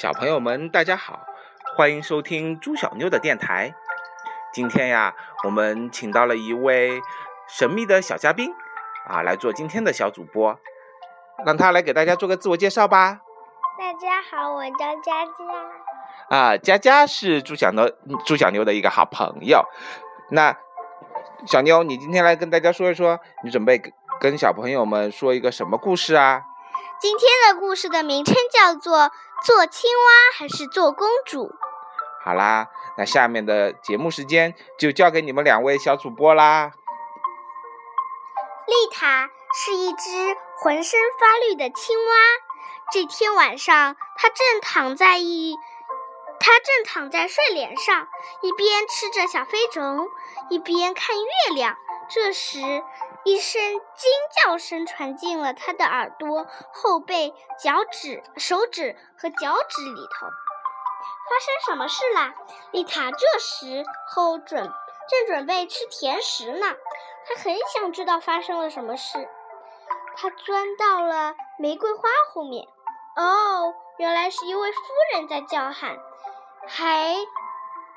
小朋友们，大家好，欢迎收听朱小妞的电台。今天呀，我们请到了一位神秘的小嘉宾啊，来做今天的小主播，让他来给大家做个自我介绍吧。大家好，我叫佳佳。啊，佳佳是朱小妞朱小妞的一个好朋友。那小妞，你今天来跟大家说一说，你准备跟小朋友们说一个什么故事啊？今天的故事的名称叫做《做青蛙还是做公主》。好啦，那下面的节目时间就交给你们两位小主播啦。丽塔是一只浑身发绿的青蛙。这天晚上，它正躺在一，它正躺在睡莲上，一边吃着小飞虫，一边看月亮。这时，一声惊叫声传进了他的耳朵、后背、脚趾、手指和脚趾里头。发生什么事啦？丽塔这时候准正准备吃甜食呢，她很想知道发生了什么事。她钻到了玫瑰花后面。哦，原来是一位夫人在叫喊，还。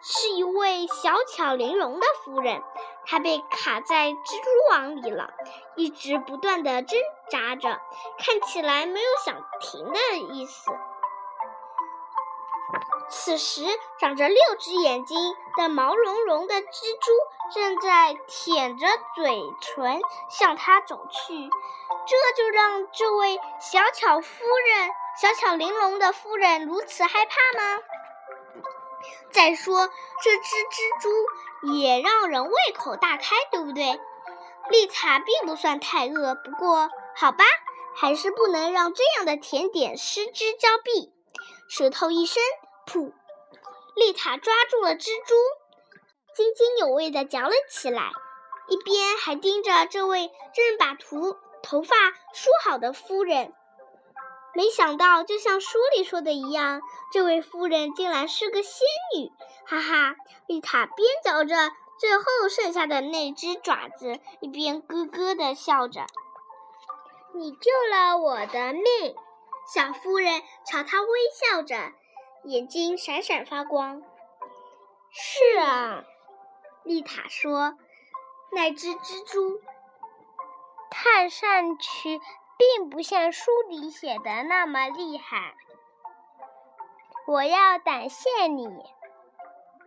是一位小巧玲珑的夫人，它被卡在蜘蛛网里了，一直不断的挣扎着，看起来没有想停的意思。此时，长着六只眼睛的毛茸茸的蜘蛛正在舔着嘴唇向它走去，这就让这位小巧夫人、小巧玲珑的夫人如此害怕吗？再说，这只蜘蛛也让人胃口大开，对不对？丽塔并不算太饿，不过好吧，还是不能让这样的甜点失之交臂。舌头一伸，噗！丽塔抓住了蜘蛛，津津有味地嚼了起来，一边还盯着这位正把头头发梳好的夫人。没想到，就像书里说的一样，这位夫人竟然是个仙女！哈哈，丽塔边嚼着最后剩下的那只爪子，一边咯咯地笑着。你救了我的命，小夫人朝她微笑着，眼睛闪闪发光。是啊，丽塔说，那只蜘蛛看上去。并不像书里写的那么厉害。我要感谢你，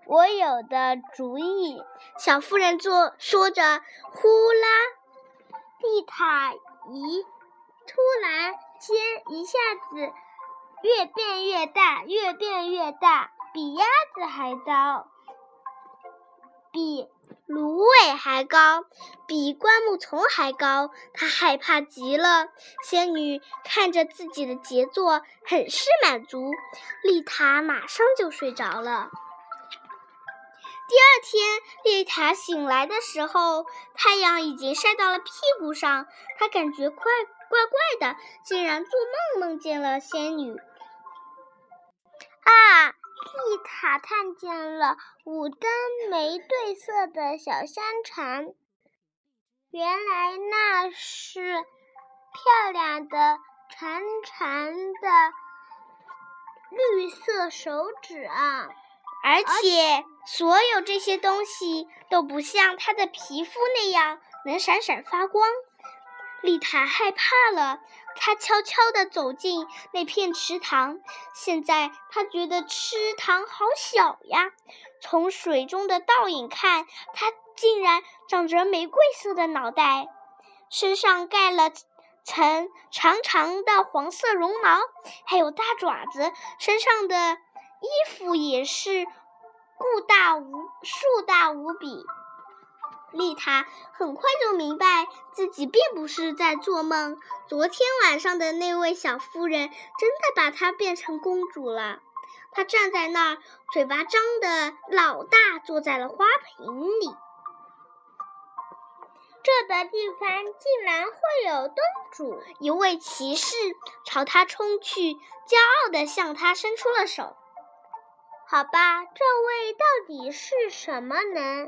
我有的主意。小妇人做说着，呼啦，地毯一突然间一下子越变越大，越变越大，比鸭子还高，比。芦苇还高，比灌木丛还高，他害怕极了。仙女看着自己的杰作，很是满足。丽塔马上就睡着了。第二天，丽塔醒来的时候，太阳已经晒到了屁股上，她感觉怪怪怪的，竟然做梦梦见了仙女。啊！丽塔看见了五根没对色的小香肠，原来那是漂亮的长长的绿色手指啊！而且所有这些东西都不像她的皮肤那样能闪闪发光。丽塔害怕了，她悄悄地走进那片池塘。现在她觉得池塘好小呀。从水中的倒影看，它竟然长着玫瑰色的脑袋，身上盖了层长长的黄色绒毛，还有大爪子。身上的衣服也是固大无数大无比。丽塔很快就明白自己并不是在做梦。昨天晚上的那位小夫人真的把她变成公主了。她站在那儿，嘴巴张得老大，坐在了花瓶里。这个地方竟然会有东主！一位骑士朝她冲去，骄傲地向她伸出了手。好吧，这位到底是什么呢？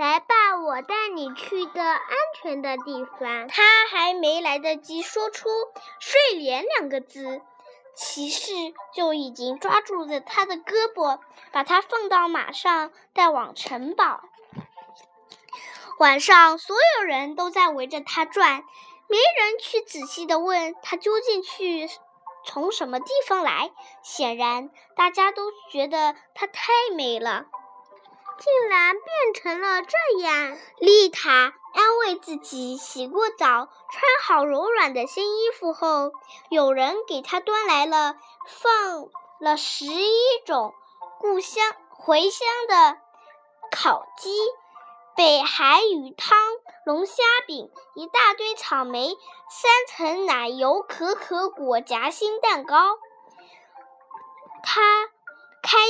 来吧，我带你去个安全的地方。他还没来得及说出“睡莲”两个字，骑士就已经抓住了他的胳膊，把他放到马上，带往城堡。晚上，所有人都在围着他转，没人去仔细的问他究竟去从什么地方来。显然，大家都觉得她太美了。竟然变成了这样！丽塔安慰自己，洗过澡，穿好柔软的新衣服后，有人给她端来了放了十一种故乡茴香的烤鸡、北海鱼汤、龙虾饼、一大堆草莓、三层奶油可可果夹心蛋糕。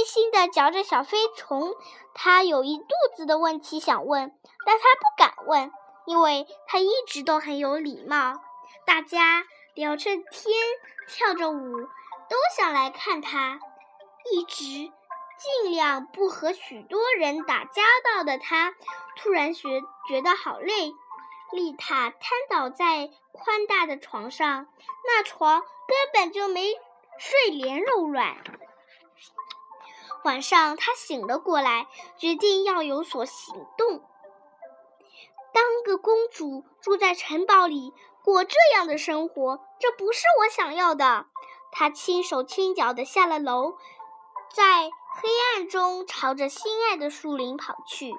开心的嚼着小飞虫，他有一肚子的问题想问，但他不敢问，因为他一直都很有礼貌。大家聊着天，跳着舞，都想来看他。一直尽量不和许多人打交道的他，突然觉觉得好累。丽塔瘫倒在宽大的床上，那床根本就没睡莲柔软。晚上，他醒了过来，决定要有所行动。当个公主，住在城堡里，过这样的生活，这不是我想要的。他轻手轻脚地下了楼，在黑暗中朝着心爱的树林跑去。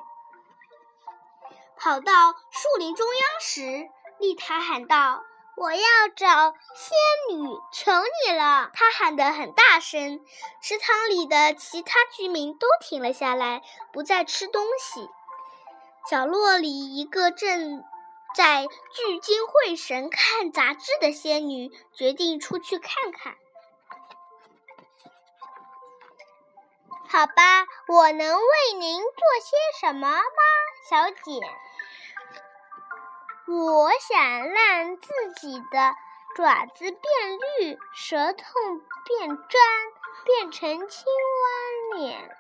跑到树林中央时，丽塔喊道。我要找仙女，求你了！他喊得很大声，池塘里的其他居民都停了下来，不再吃东西。角落里，一个正在聚精会神看杂志的仙女决定出去看看。好吧，我能为您做些什么吗，小姐？我想让自己的爪子变绿，舌头变砖，变成青蛙脸。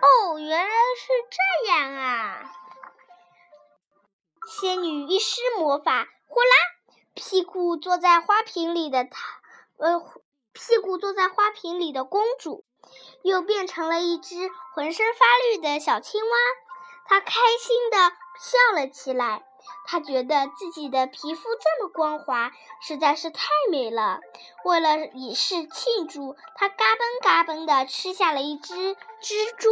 哦，原来是这样啊！仙女一施魔法，呼啦，屁股坐在花瓶里的她，呃，屁股坐在花瓶里的公主，又变成了一只浑身发绿的小青蛙。她开心的笑了起来。她觉得自己的皮肤这么光滑，实在是太美了。为了以示庆祝，她嘎嘣嘎嘣地吃下了一只蜘蛛。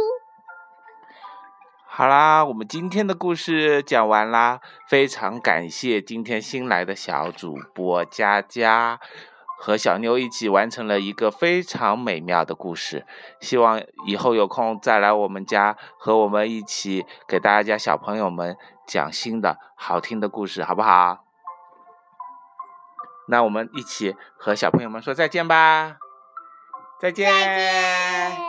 好啦，我们今天的故事讲完啦，非常感谢今天新来的小主播佳佳。和小妞一起完成了一个非常美妙的故事，希望以后有空再来我们家和我们一起给大家小朋友们讲新的好听的故事，好不好？那我们一起和小朋友们说再见吧，再见。